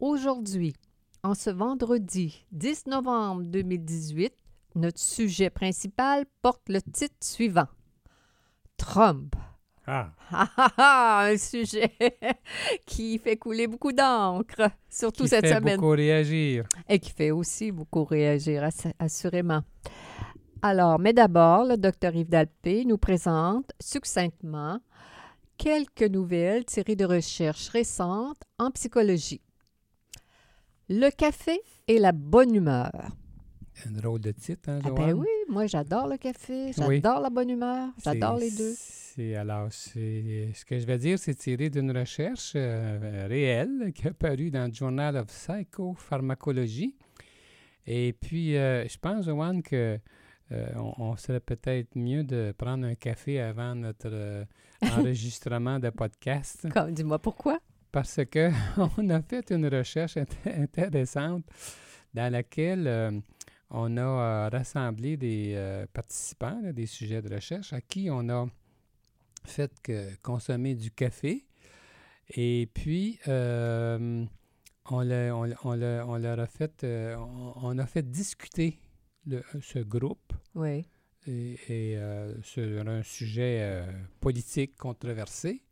Aujourd'hui, en ce vendredi 10 novembre 2018, notre sujet principal porte le titre suivant Trump. Ah, Ah, ah, ah, un sujet qui fait couler beaucoup d'encre, surtout qui cette fait semaine. beaucoup réagir. Et qui fait aussi beaucoup réagir, ass- assurément. Alors, mais d'abord, le docteur Yves Dalpé nous présente succinctement quelques nouvelles tirées de recherches récentes en psychologie. Le café et la bonne humeur. Un drôle de titre, hein, Ah Joanne? ben oui, moi j'adore le café, Oui. j'adore la bonne humeur, j'adore les deux. C'est alors, c'est ce que je vais dire, c'est tiré d'une recherche euh, réelle qui est parue dans le Journal of Psychopharmacology. Et puis, euh, je pense, Joanne, que euh, on, on serait peut-être mieux de prendre un café avant notre euh, enregistrement de podcast. Comme- Dis-moi pourquoi? Parce que on a fait une recherche int- intéressante dans laquelle euh, on a euh, rassemblé des euh, participants, là, des sujets de recherche, à qui on a fait que consommer du café. Et puis, euh, on, l'a- on l'a- on l'a- on leur a fait, on, on a fait discuter le- ce groupe Oui. et, et, sur un sujet politique controversé.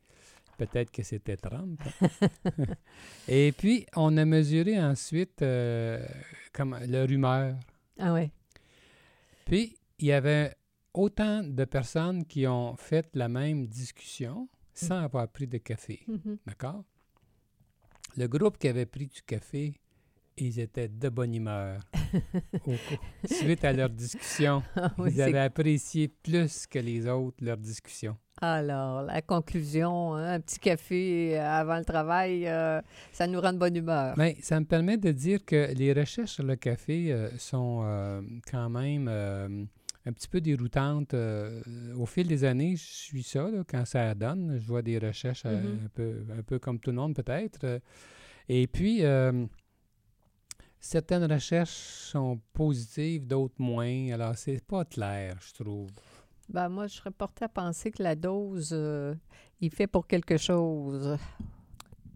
Peut-être que c'était Trump. et puis, on a mesuré ensuite euh, comme leur humeur. Ah ouais. Puis, il y avait autant de personnes qui ont fait la même discussion sans avoir pris de café. Mhm. D'accord? Le groupe qui avait pris du café, ils étaient de bonne humeur. Suite à leur discussion, Ah oui, ils avaient apprécié plus que les autres leur discussion. Alors, la conclusion, hein, un petit café avant le travail, euh, ça nous rend de bonne humeur. Mais ça me permet de dire que les recherches sur le café euh, sont euh, quand même euh, un petit peu déroutantes. euh, au fil des années, je suis ça, là, quand ça donne. Je vois des recherches euh, Mhm. un, peu, un peu comme tout le monde peut-être. euh, et puis, euh, certaines recherches sont positives, d'autres moins. Alors, c'est pas clair, je trouve. Ben, moi, je serais portée à penser que la dose, euh, il fait pour quelque chose.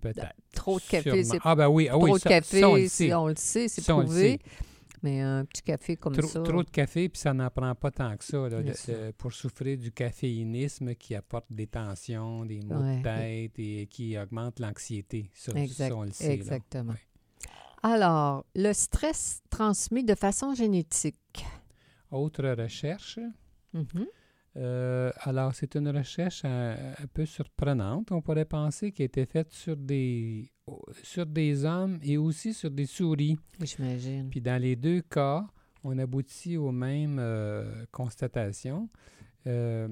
Peut-être. Trop de café, c'est Ah, ben oui, ah trop oui, de ça, café, ça, on le sait. on le sait, c'est prouvé. Mais un petit café comme Trop, ça. trop de café, puis ça n'en prend pas tant que ça, là, de- de- pour souffrir du caféinisme qui apporte des tensions, des maux Ouais. de tête et qui augmente l'anxiété. Ça, Exact- ça, on le sait. là. Exactement. Ouais. Alors, le stress transmis de façon génétique. Autre recherche. Mhm. euh, alors, c'est une recherche un, un peu surprenante, on pourrait penser, qui a été faite sur des, sur des hommes et aussi sur des souris. J'imagine. Puis dans les deux cas, on aboutit aux mêmes euh, constatations. Euh,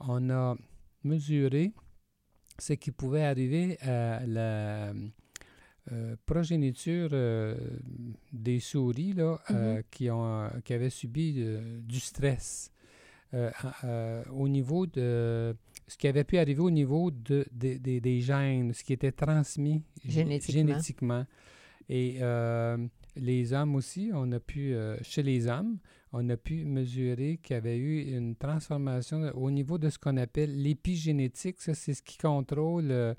on a mesuré ce qui pouvait arriver à la euh, progéniture euh, des souris là, euh, Mhm. qui, ont, qui avaient subi du stress. au niveau de ce qui avait pu arriver au niveau de, de- de- des gènes, ce qui était transmis gé- Génétiquement. génétiquement. Et les hommes aussi, on a pu, chez les hommes, on a pu mesurer qu'il y avait eu une transformation au niveau de ce qu'on appelle l'épigénétique. Ça, c'est ce qui contrôle euh,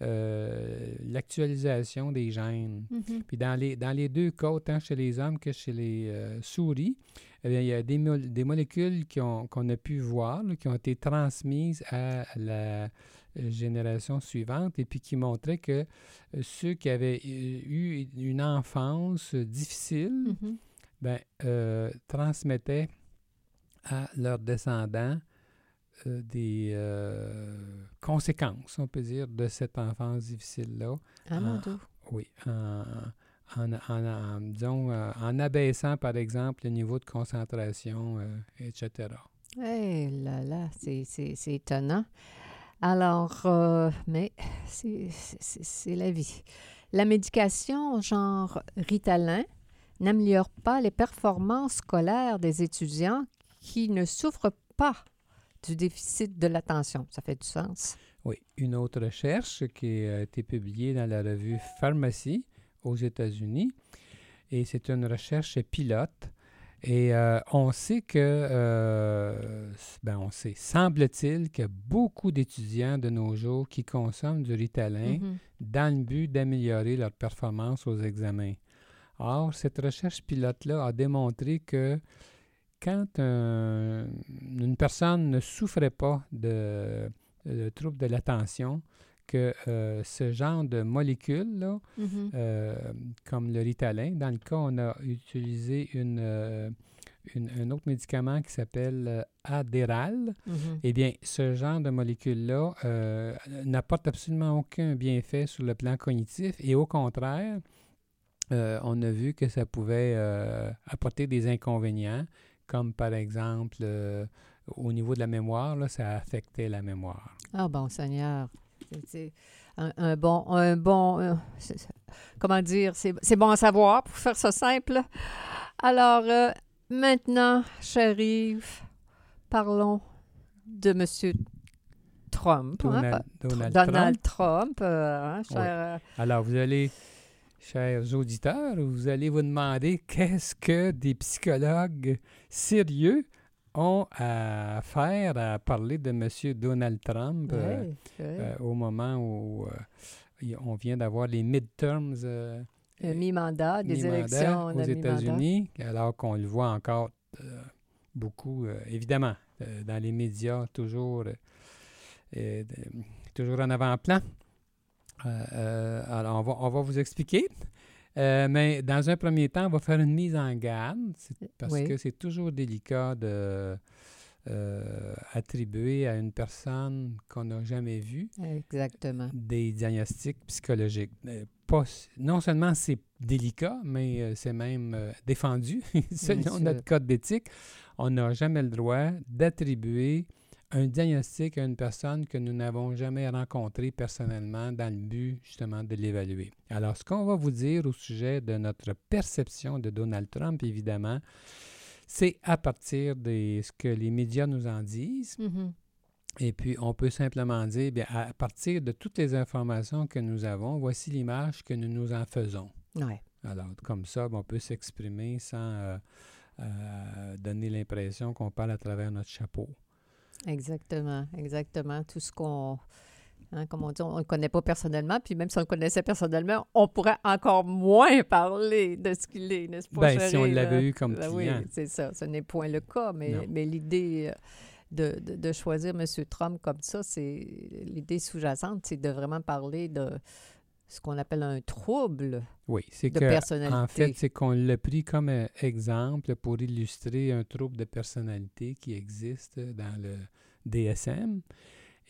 euh, l'actualisation des gènes. Mhm. Puis dans les, dans les deux cas, autant chez les hommes que chez les euh, souris, eh bien, il y a des, mol- des molécules qu'on a pu voir, là, qui ont été transmises à la génération suivante et puis qui montraient que ceux qui avaient eu une enfance difficile, Mhm. Ben, euh, transmettaient à leurs descendants euh, des euh, conséquences, on peut dire, de cette enfance difficile-là. Ah, mon. Dieu. Oui, en, en, en- en- disons, en abaissant, par exemple, le niveau de concentration, etc. Eh là là, c'est- étonnant. Alors, euh, mais c'est la vie. La médication genre Ritalin n'améliore pas les performances scolaires des étudiants qui ne souffrent pas du déficit de l'attention. Ça fait du sens? Oui, une autre recherche qui a été publiée dans la revue Pharmacie aux États-Unis, et c'est une recherche pilote. Et euh, on sait que, euh, ben on sait, semble-t-il qu'il y a beaucoup d'étudiants de nos jours qui consomment du Ritalin Mhm. dans le but d'améliorer leur performance aux examens. Or, cette recherche pilote-là a démontré que quand un- une personne ne souffrait pas de, de troubles de l'attention, que euh, ce genre de molécules-là, Mhm. euh, comme le Ritalin, dans le cas, on a utilisé une, euh, une- un autre médicament qui s'appelle Adderall. Mhm. Eh bien, ce genre de molécule-là n'apporte absolument aucun bienfait sur le plan cognitif et au contraire, euh, on a vu que ça pouvait euh, apporter des inconvénients, comme par exemple euh, au niveau de la mémoire, là, ça affectait la mémoire. Ah bon, Seigneur. C'est- un, un bon, un bon, comment dire, c'est bon à savoir pour faire ça simple. Alors, maintenant, Yves, parlons de M. Trump. hein, Donald, pas- Donald Donald Trump. Trump. hein, cher, Alors, vous allez, chers auditeurs, vous allez vous demander qu'est-ce que des psychologues sérieux ont à faire à parler de M. Donald Trump euh, euh, au moment où euh, on vient d'avoir les midterms mi-mandat, des élections aux. États-Unis, alors qu'on le voit encore beaucoup, évidemment, dans les médias, toujours, toujours en avant-plan. Euh, euh, alors, on va, on va vous expliquer. Euh, mais dans un premier temps, on va faire une mise en garde, parce Oui. que c'est toujours délicat de euh, attribuer à une personne qu'on n'a jamais vue Exactement. des diagnostics psychologiques. Pas, non seulement c'est délicat, mais c'est même défendu. Selon notre code d'éthique, on n'a jamais le droit d'attribuer un diagnostic à une personne que nous n'avons jamais rencontrée personnellement dans le but justement de l'évaluer. Alors, ce qu'on va vous dire au sujet de notre perception de Donald Trump, évidemment, c'est à partir de ce que les médias nous en disent, Mhm. et puis, on peut simplement dire, bien, à partir de toutes les informations que nous avons, voici l'image que nous nous en faisons. Ouais. Alors, comme ça, on peut s'exprimer sans euh, euh, donner l'impression qu'on parle à travers notre chapeau. Exactement, exactement. Tout ce qu'on, hein, comme on dit, on ne le connaît pas personnellement, puis même si on le connaissait personnellement, on pourrait encore moins parler de ce qu'il est, n'est-ce pas, Ben, si on l'avait eu comme Ben client. Oui, c'est ça. Ce n'est point le cas, mais, Non. mais l'idée euh, de, de, de choisir M. Trump comme ça, c'est l'idée sous-jacente, c'est de vraiment parler de ce qu'on appelle un trouble Oui, c'est de que, personnalité. en fait, c'est qu'on l'a pris comme euh, exemple pour illustrer un trouble de personnalité qui existe dans le DSM.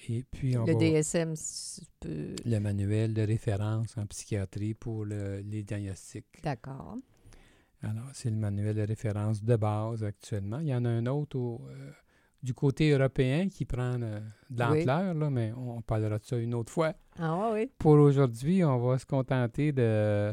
Et puis, on le va... DSM peut... le manuel de référence en psychiatrie pour le- les diagnostics. D'accord. Alors, c'est le manuel de référence de base actuellement. Il y en a un autre au, euh, du côté européen qui prend euh, de l'ampleur, mais on parlera de ça une autre fois. Ah oui, Pour aujourd'hui, on va se contenter de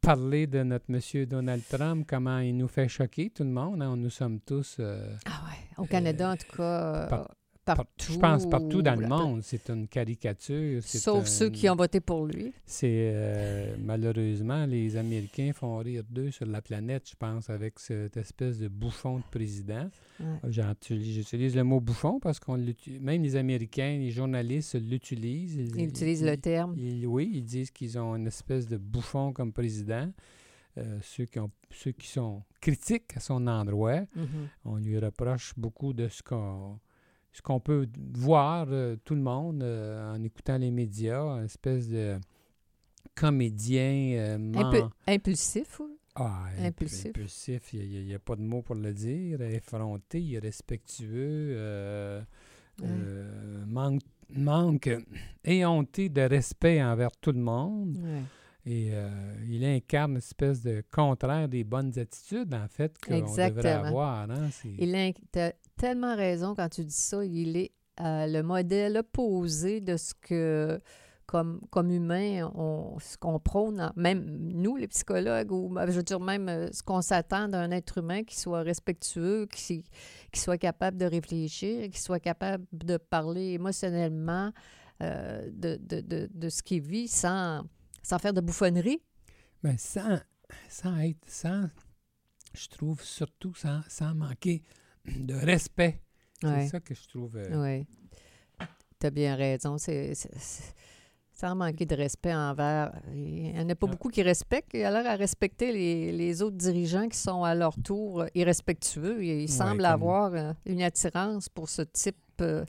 parler de notre monsieur Donald Trump, comment il nous fait choquer tout le monde. hein. Nous sommes tous, euh, Ah ouais. Au Canada, en tout cas, euh, par- partout. je pense, partout dans le monde. C'est une caricature. Sauf un- ceux qui ont voté pour lui. C'est euh, malheureusement, les Américains font rire d'eux sur la planète, je pense, avec cette espèce de bouffon de président. Ouais. J'utilise le mot bouffon parce qu'on même les Américains, les journalistes l'utilisent. Ils utilisent le terme. ils- oui, ils disent qu'ils ont une espèce de bouffon comme président. Euh, ceux, qui ont, ceux qui sont critiques à son endroit, Mhm. on lui reproche beaucoup de ce qu'on ce qu'on peut voir, euh, tout le monde, euh, en écoutant les médias, une espèce de comédien euh, impulsif. oui. ah, imp- impulsif. impulsif, il n'y a, pas de mot pour le dire, effronté, irrespectueux, euh, manque, manque éhonté de respect envers tout le monde. Et euh, il incarne une espèce de contraire des bonnes attitudes, en fait, qu'on devrait avoir. hein. Il a tellement raison quand tu dis ça. Il est euh, le modèle opposé de ce que comme, comme humain, on, ce qu'on prône, même nous, les psychologues, ou ben, je veux dire même euh, ce qu'on s'attend d'un être humain qui soit respectueux, qui, qui soit capable de réfléchir, qui soit capable de parler émotionnellement euh, de, de, de, de, ce qu'il vit sans, sans faire de bouffonnerie? Mais sans, sans être, sans, je trouve surtout sans, sans manquer de respect. C'est ça que je trouve. Euh, oui. Tu as bien raison. C'est sans manquer de respect envers. Il n'y en a pas ah. beaucoup qui respectent. Il a l'air à respecter les, les, autres dirigeants qui sont à leur tour irrespectueux. Il, semble avoir euh, une attirance pour ce type euh,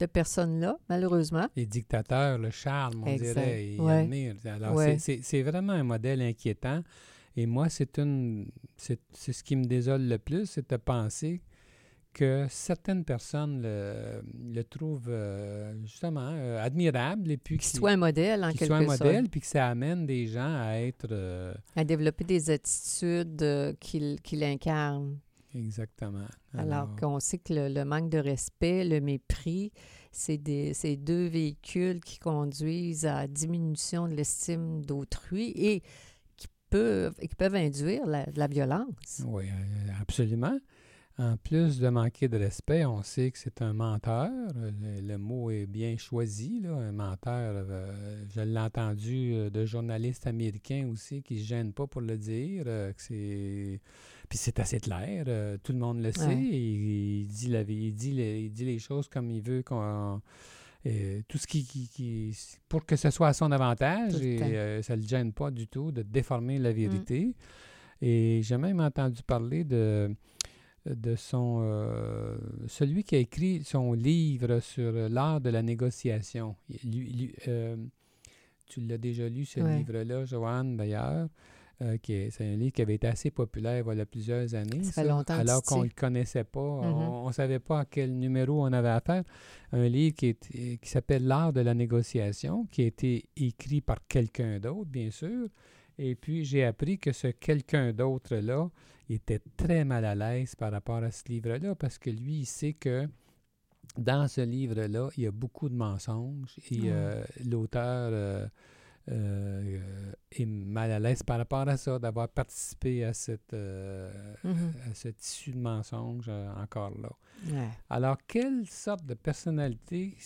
de personnes-là, malheureusement. Les dictateurs, le charme, on dirait, ils admirent. Alors, c'est vraiment un modèle inquiétant. Et moi, c'est une c'est ce qui me désole le plus, c'est de penser que certaines personnes le, trouvent euh, justement euh, admirable et puis qu'il soit un modèle en quelque soit un modèle puis que ça amène des gens à être euh, à développer des attitudes qu'il qu'il incarne. Exactement. Alors, qu'on sait que le, manque de respect, le mépris, c'est deux véhicules qui conduisent à diminution de l'estime d'autrui et qui peuvent, qui peuvent induire la, la violence. Oui, absolument. En plus de manquer de respect, on sait que c'est un menteur. Le, mot est bien choisi, là, un menteur. Euh, je l'ai entendu euh, de journalistes américains aussi qui ne se gênent pas pour le dire. Euh, c'est... Puis c'est assez clair, tout le monde le sait. Il, dit la, il, dit les, il dit les choses comme il veut qu'on... tout ce qui, qui, pour que ce soit à son avantage et ça ne le gêne pas du tout de déformer la mm. vérité. Et j'ai même entendu parler de de son euh, celui qui a écrit son livre sur l'art de la négociation. Euh, tu l'as déjà lu ce livre-là, Joanne, d'ailleurs. Euh, c'est un livre qui avait été assez populaire il y a plusieurs années. alors qu'on ne le connaissait pas. Mm-hmm. On ne savait pas à quel numéro on avait affaire. Un livre qui, qui s'appelle L'art de la négociation, qui a été écrit par quelqu'un d'autre, bien sûr. Et puis, j'ai appris que ce quelqu'un d'autre-là était très mal à l'aise par rapport à ce livre-là parce que lui, il sait que dans ce livre-là, il y a beaucoup de mensonges et euh, l'auteur euh, euh, est mal à l'aise par rapport à ça, d'avoir participé à, cette, mm-hmm. à tissu de mensonges encore là. Alors, quelle sorte de personnalité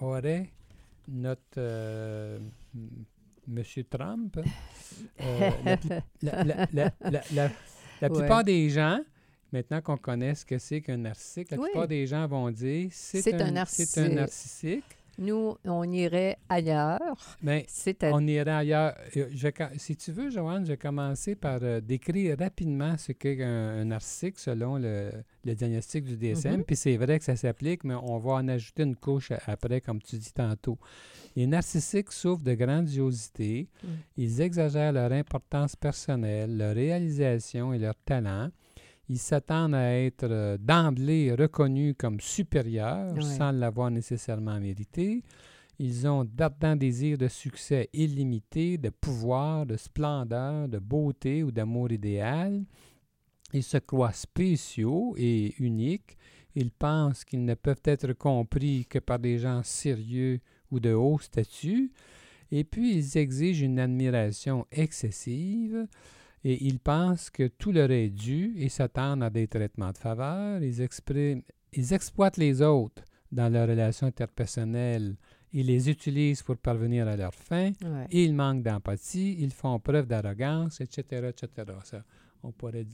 aurait notre M. Trump, euh, la, plupart des gens, maintenant qu'on connaît ce que c'est qu'un narcissique, la plupart des gens vont dire c'est un, un, narcissique. Nous, on irait ailleurs. Mais on irait ailleurs. Euh, si tu veux, Joanne, je vais commencer par euh, décrire rapidement ce qu'est un, narcissique selon le, diagnostic du DSM. Mm-hmm. Puis c'est vrai que ça s'applique, mais on va en ajouter une couche après, comme tu dis tantôt. Les narcissiques souffrent de grandiosité. Mm. Ils exagèrent leur importance personnelle, leur réalisation et leur talent. Ils s'attendent à être euh, d'emblée reconnus comme supérieurs sans l'avoir nécessairement mérité. Ils ont d'ardents désirs de succès illimité, de pouvoir, de splendeur, de beauté ou d'amour idéal. Ils se croient spéciaux et uniques. Ils pensent qu'ils ne peuvent être compris que par des gens sérieux ou de haut statut. Et puis, ils exigent une admiration excessive. Et ils pensent que tout leur est dû et s'attendent à des traitements de faveur. Ils, expriment, ils exploitent les autres dans leurs relations interpersonnelles. Ils les utilisent pour parvenir à leurs fins. Ils manquent d'empathie. Ils font preuve d'arrogance, etc., etc. Ça, on pourrait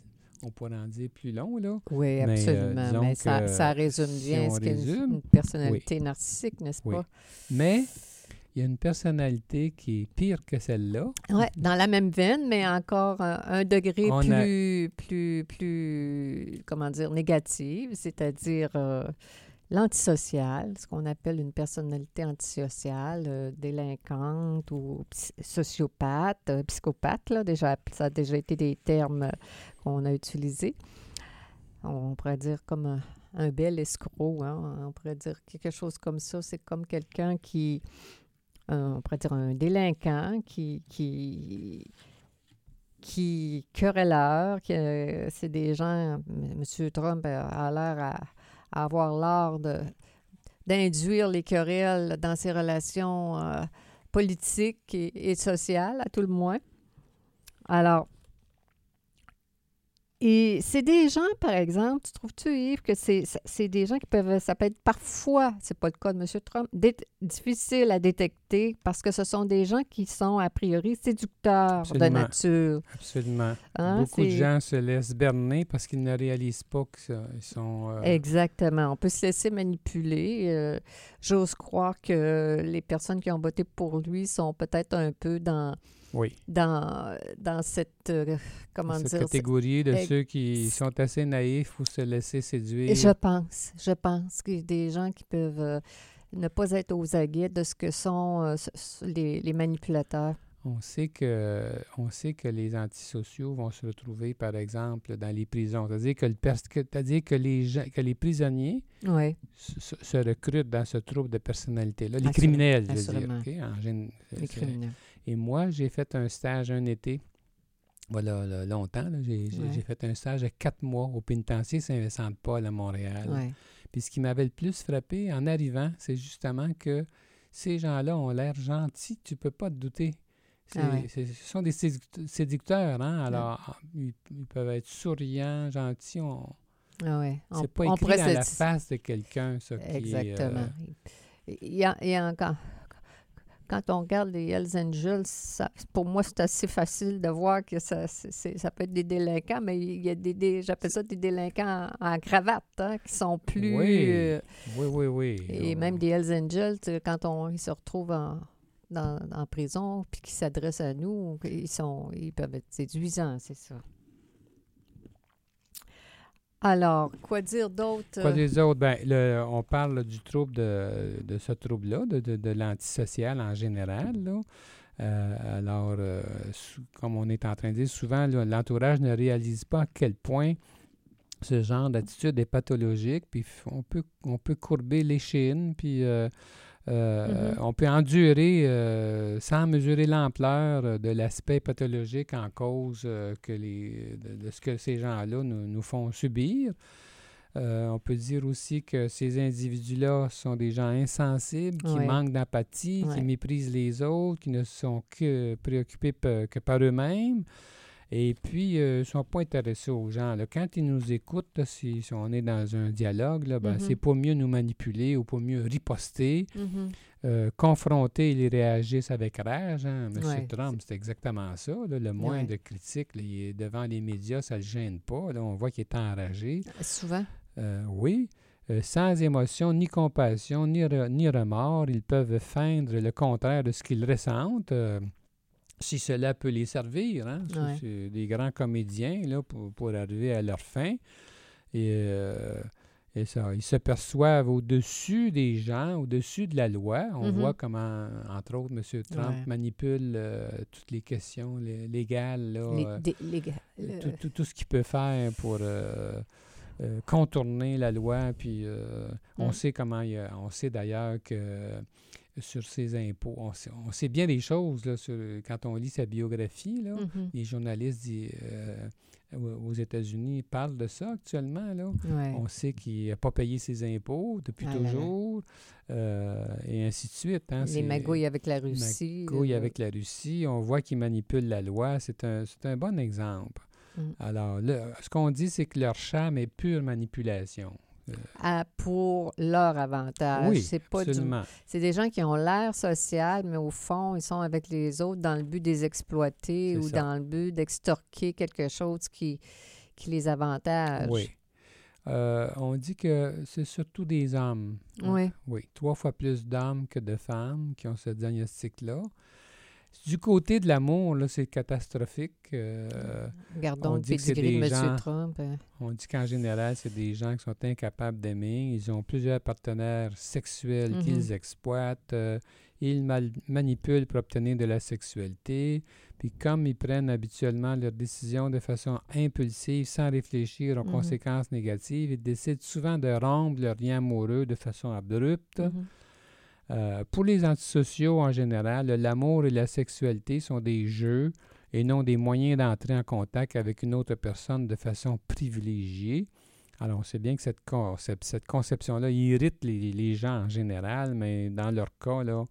on pourrait en dire plus long, là. Oui, euh, absolument. Mais, ça, ça, résume bien ce qu'est une, personnalité narcissique, n'est-ce pas? Mais il y a une personnalité qui est pire que celle-là. Oui, dans la même veine, mais encore un, degré plus, plus, plus, comment dire, négatif, c'est-à-dire euh, l'antisocial, ce qu'on appelle une personnalité antisociale, euh, délinquante ou sociopathe, euh, psychopathe, là, déjà, ça a déjà été des termes qu'on a utilisés. On pourrait dire comme un, bel escroc, hein? on pourrait dire quelque chose comme ça. C'est comme quelqu'un qui on pourrait dire un délinquant qui, qui, qui querelleur, qui, euh, c'est des gens, M. Trump a l'air à, avoir l'art de, d'induire les querelles dans ses relations euh, politiques et, et sociales, à tout le moins. Alors, et c'est des gens, par exemple, tu trouves-tu, Yves, que c'est des gens qui peuvent, ça peut être parfois, c'est pas le cas de M. Trump, difficile à détecter parce que ce sont des gens qui sont a priori séducteurs Absolument. de nature. Absolument. hein, Beaucoup de gens se laissent berner parce qu'ils ne réalisent pas qu'ils sont... euh, Exactement. On peut se laisser manipuler. Euh, J'ose croire que les personnes qui ont voté pour lui sont peut-être un peu dans, oui, dans, dans cette, euh, comment cette dire, catégorie de ceux qui sont assez naïfs ou se laisser séduire. Et je pense, je pense qu'il y a des gens qui peuvent euh, ne pas être aux aguets de ce que sont euh, les, les manipulateurs. On sait que on sait que les antisociaux vont se retrouver, par exemple, dans les prisons. C'est-à-dire que, le pers- que- les gens, que les prisonniers Oui, se, recrutent dans ce trouble de personnalité-là. Les criminels, je veux dire. En les criminels. Et moi, j'ai fait un stage un été. Voilà, là, longtemps. j'ai, Ouais. fait un stage de quatre mois au pénitencier Saint-Vincent-de-Paul à Montréal. Ouais. Puis ce qui m'avait le plus frappé en arrivant, c'est justement que ces gens-là ont l'air gentils, tu peux pas te douter. Ah ouais. ce sont des séduct- séducteurs, hein? Alors, ils, ils peuvent être souriants, gentils. On, Ah ouais. On- c'est pas on écrit pourrait dans la face de quelqu'un, ça. qui est, Exactement. euh, Il y a, il y a encore- quand on regarde les Hells Angels, ça- pour moi, c'est assez facile de voir que ça, ça peut être des délinquants, mais il y a des, des- j'appelle ça des délinquants en, en cravate, hein, qui sont plus... Oui. euh, oui, oui, oui. et même des Hells Angels, quand on, ils se retrouvent en, dans, en prison, puis qu'ils s'adressent à nous, ils, sont, ils peuvent être séduisants, c'est ça. Alors, quoi dire d'autre? Quoi des autres? Ben, le- on parle du trouble de, de ce trouble-là, de, de, de l'antisocial en général. là. Euh, alors, euh, comme on est en train de dire, souvent, l'entourage ne réalise pas à quel point ce genre d'attitude est pathologique, puis on peut, on peut courber l'échine, puis euh, euh, Mhm. on peut endurer euh, sans mesurer l'ampleur euh, de l'aspect pathologique en cause euh, que les, de, de ce que ces gens-là nous, nous font subir. On peut dire aussi que ces individus-là sont des gens insensibles, qui Ouais. manquent d'empathie, Ouais. qui méprisent les autres, qui ne sont que préoccupés que par eux-mêmes. Et puis, euh, ils ne sont pas intéressés aux gens. là. Quand ils nous écoutent, là, si, si on est dans un dialogue, là, ben, Mhm. c'est pas mieux nous manipuler ou pas mieux riposter. Euh, confronter, ils réagissent avec rage. Hein? M. Ouais, Trump, c'est exactement ça. là. Le moins Ouais. de critiques, devant les médias, ça ne le gêne pas. Là, on voit qu'il est enragé. Souvent. Euh, oui. Euh, sans émotion, ni compassion, ni, re- ni remords, ils peuvent feindre le contraire de ce qu'ils ressentent. Si cela peut les servir, hein? C'est- Ouais. c'est des grands comédiens là, pour, pour arriver à leur fin. Et, euh, et ça, ils se perçoivent au-dessus des gens, au-dessus de la loi. On Mhm. voit comment, entre autres, M. Trump Ouais. manipule euh, toutes les questions lé- légales. Là, euh, tout, tout- tout ce qu'il peut faire pour contourner la loi. Puis on Mm. sait comment il y a- on sait d'ailleurs que sur ses impôts, on sait, on sait bien des choses là, sur- quand on lit sa biographie. Là. Mhm. Les journalistes euh, aux États-Unis parlent de ça actuellement. Là. Ouais. On sait qu'il n'a pas payé ses impôts depuis Ah toujours, euh, et ainsi de suite. hein. Les magouilles avec la Russie. magouille avec la Russie. On voit qu'il manipule la loi. C'est un, c'est un bon exemple. Mm. Alors, là, ce qu'on dit, c'est que leur charme est pure manipulation. À- pour leur avantage. oui, c'est pas. C'est des gens qui ont l'air social, mais au fond, ils sont avec les autres dans le but de les exploiter ou ça. dans le but d'extorquer quelque chose qui, qui les avantage. Oui. Euh, on dit que c'est surtout des hommes. hein. Oui. Oui, trois fois plus d'hommes que de femmes qui ont ce diagnostic-là. Du côté de l'amour, là, c'est catastrophique. euh, Gardons on le pedigree de M. gens- Trump. hein. On dit qu'en général, c'est des gens qui sont incapables d'aimer. Ils ont plusieurs partenaires sexuels Mhm. qu'ils exploitent. euh, ils mal- manipulent pour obtenir de la sexualité. Puis comme ils prennent habituellement leurs décisions de façon impulsive, sans réfléchir aux Mhm. conséquences négatives, ils décident souvent de rompre leur lien amoureux de façon abrupte. Mhm. Euh, pour les antisociaux en général, l'amour et la sexualité sont des jeux et non des moyens d'entrer en contact avec une autre personne de façon privilégiée. Alors, on sait bien que cette, cette conception-là irrite les, les, gens en général, mais dans leur cas, là,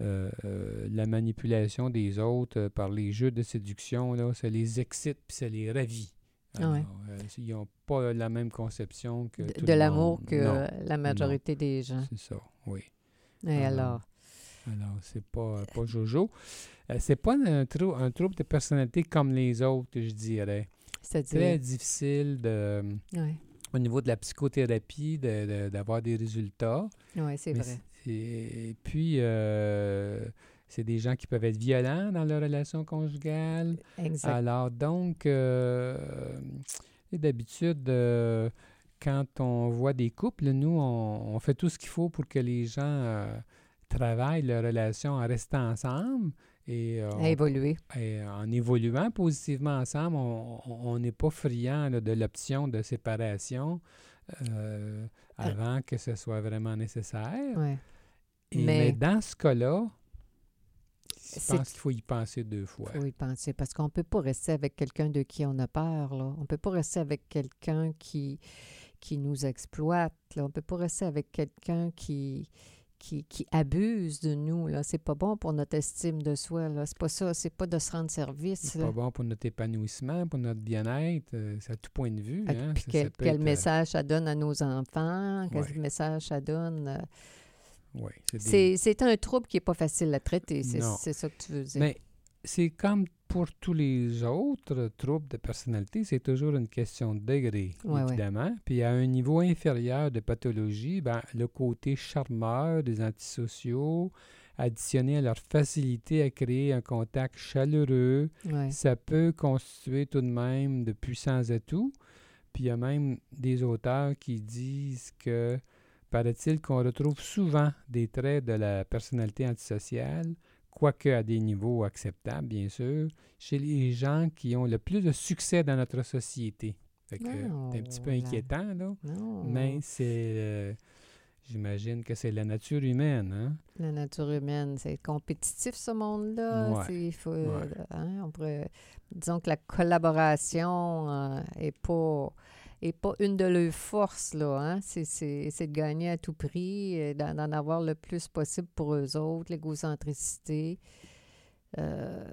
euh, euh, la manipulation des autres par les jeux de séduction, là, ça les excite puis ça les ravit. ils n'ont pas la même conception que. De, l'amour que la majorité des gens. C'est ça, oui. Et alors? Alors, c'est pas, pas Jojo. c'est pas un, trou, un trouble de personnalité comme les autres, je dirais. C'est très difficile de. Au niveau de la psychothérapie, d'avoir des résultats. Oui, c'est vrai. Et puis, euh, c'est des gens qui peuvent être violents dans leur relation conjugale. Exact. Alors, donc, euh, d'habitude, euh, quand on voit des couples, nous, on, fait tout ce qu'il faut pour que les gens travaillent leur relation en restant ensemble. Et, évoluer. Et en évoluant positivement ensemble, on n'est pas friand de l'option de séparation avant que ce soit vraiment nécessaire. Ouais mais, dans ce cas-là, je pense qu'il faut y penser deux fois. Il faut y penser parce qu'on ne peut pas rester avec quelqu'un de qui on a peur. Là. On ne peut pas rester avec quelqu'un qui, qui nous exploite. Là. On ne peut pas rester avec quelqu'un qui, qui, qui, abuse de nous. Là. C'est pas bon pour notre estime de soi. Là. C'est pas ça. C'est pas de se rendre service. C'est pas bon pour notre épanouissement, pour notre bien-être. Euh, c'est à tout point de vue. Hein. quel, euh, message ça donne à nos enfants? Quel message ça donne... Euh, c'est un trouble qui n'est pas facile à traiter, c'est ça que tu veux dire. Mais c'est comme pour tous les autres troubles de personnalité, c'est toujours une question de degré, évidemment. Puis à un niveau inférieur de pathologie, ben, le côté charmeur des antisociaux, additionné à leur facilité à créer un contact chaleureux, ça peut constituer tout de même de puissants atouts. Puis il y a même des auteurs qui disent que paraît-il qu'on retrouve souvent des traits de la personnalité antisociale, quoique à des niveaux acceptables, bien sûr, chez les gens qui ont le plus de succès dans notre société. c'est un petit peu inquiétant, là. Mais c'est. Euh, j'imagine que c'est la nature humaine, hein? La nature humaine, c'est compétitif ce monde-là. Il faut, hein, on pourrait, disons que la collaboration n'est euh, pas et pas une de leurs forces, là. Hein? C'est de gagner à tout prix, d'en avoir le plus possible pour eux autres, l'égocentricité. Euh,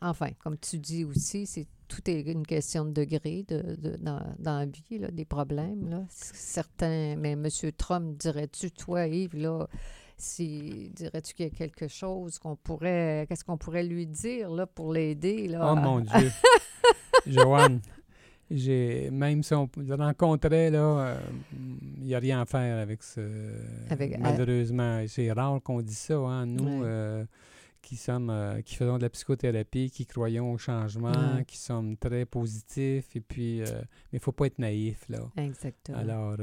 enfin, comme tu dis aussi, c'est tout est une question de degré de, de dans, dans, la vie, là, des problèmes. Là. Certains, mais M. Trump, dirais-tu, toi, Yves, là, si dirais-tu qu'il y a quelque chose qu'on pourrait, qu'est-ce qu'on pourrait lui dire là, pour l'aider? Là? Oh mon Dieu! Joanne, j'ai même si on le rencontrait, là, il euh, n'y a rien à faire avec ce. Avec, euh, malheureusement, c'est rare qu'on dise ça, hein, nous. Euh, qui sommes qui faisons de la psychothérapie, qui croyons au changement, qui sommes très positifs et puis mais il faut pas être naïf là. Exactement. Alors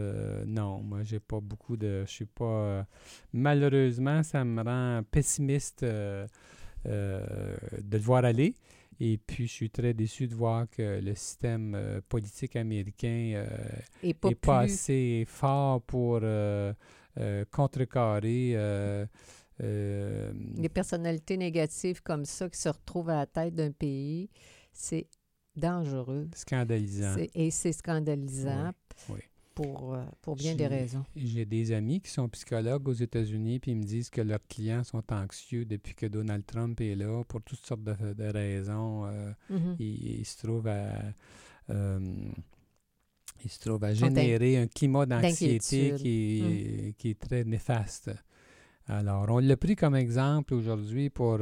non, moi j'ai pas beaucoup de je suis pas malheureusement ça me rend pessimiste de le voir aller. Et puis, je suis très déçu de voir que le système euh, politique américain n'est euh, pas, assez fort pour euh, contrecarrer. Les personnalités négatives comme ça qui se retrouvent à la tête d'un pays, c'est dangereux. Scandalisant. Et c'est scandalisant. oui pour, euh, pour bien des raisons. J'ai des amis qui sont psychologues aux États-Unis, puis ils me disent que leurs clients sont anxieux depuis que Donald Trump est là, pour toutes sortes de, raisons. Euh, mm-hmm. ils, se trouvent à... Euh, se trouvent à générer un climat d'anxiété qui, mm. qui est très néfaste. Alors, on l'a pris comme exemple aujourd'hui pour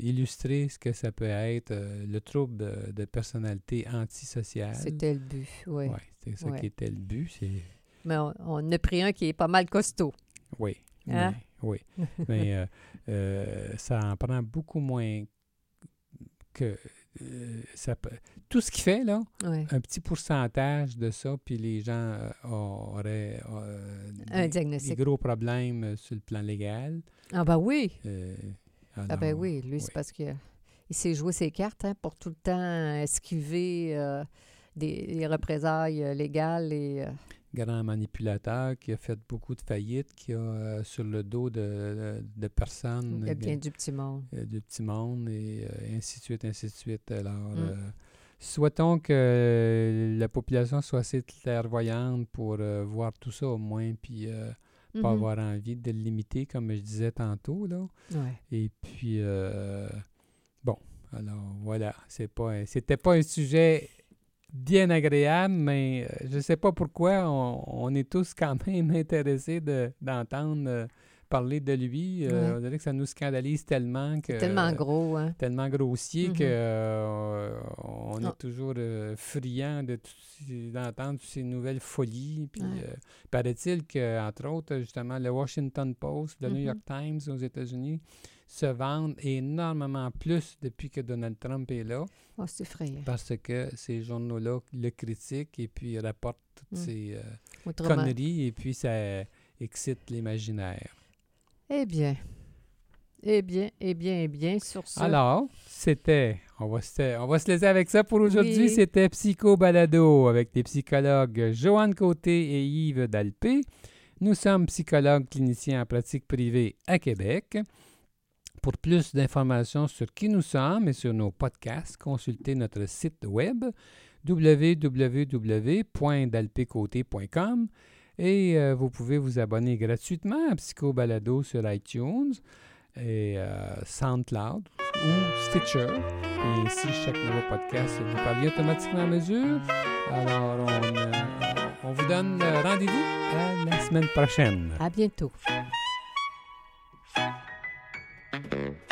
illustrer ce que ça peut être le trouble de, personnalité antisociale. C'était le but, oui. Ouais, c'est ça qui était le but. Mais on, on, a pris un qui est pas mal costaud. Oui. Hein? oui. mais euh, euh, ça en prend beaucoup moins que. Euh, ça tout ce qui fait, là, un petit pourcentage de ça, puis les gens auraient un des, gros problèmes sur le plan légal. Ah ben oui. ah ben oui, lui, c'est parce qu'il s'est joué ses cartes hein, pour tout le temps esquiver des, représailles euh, légales et... Euh, grand manipulateur qui a fait beaucoup de faillites, qui a euh, sur le dos de, de, personnes. Il y a bien du petit monde. du petit monde et ainsi de suite, ainsi de suite. Alors, mm. souhaitons que la population soit assez clairvoyante pour euh, voir tout ça au moins, puis euh, pas Mhm. avoir envie de le limiter, comme je disais tantôt. Là. Ouais. Et puis, euh, bon, alors voilà, c'est pas, c'était pas un sujet bien agréable, mais euh, je sais pas pourquoi on, on est tous quand même intéressés de- d'entendre euh, parler de lui. Euh. On dirait que ça nous scandalise tellement que... Tellement gros, hein? tellement grossier que euh, on Ah. est toujours euh, friand de d'entendre toutes ces nouvelles folies. Puis Ouais. paraît-il que, entre autres, justement, le Washington Post, le New Mhm. York Times aux États-Unis se vendent énormément plus depuis que Donald Trump est là, Oh, c'est effrayant. parce que ces journaux-là le critiquent et puis rapportent toutes Mm. ces euh, conneries et puis ça excite l'imaginaire. Eh bien. Eh bien, eh bien, eh bien, sur ce. Alors, c'était, on va, se, on va se laisser avec ça pour aujourd'hui. Oui. C'était Psycho Balado avec les psychologues Joanne Côté et Yves Dalpé. Nous sommes psychologues cliniciens en pratique privée à Québec. Pour plus d'informations sur qui nous sommes et sur nos podcasts, consultez notre site web www.dalpécoté.com et euh, vous pouvez vous abonner gratuitement à Psycho Balado sur iTunes et euh, SoundCloud ou Stitcher. Et ainsi, chaque nouveau podcast vous parvient automatiquement à mesure. Alors, on, euh, on vous donne rendez-vous la semaine prochaine. À bientôt. Thank you.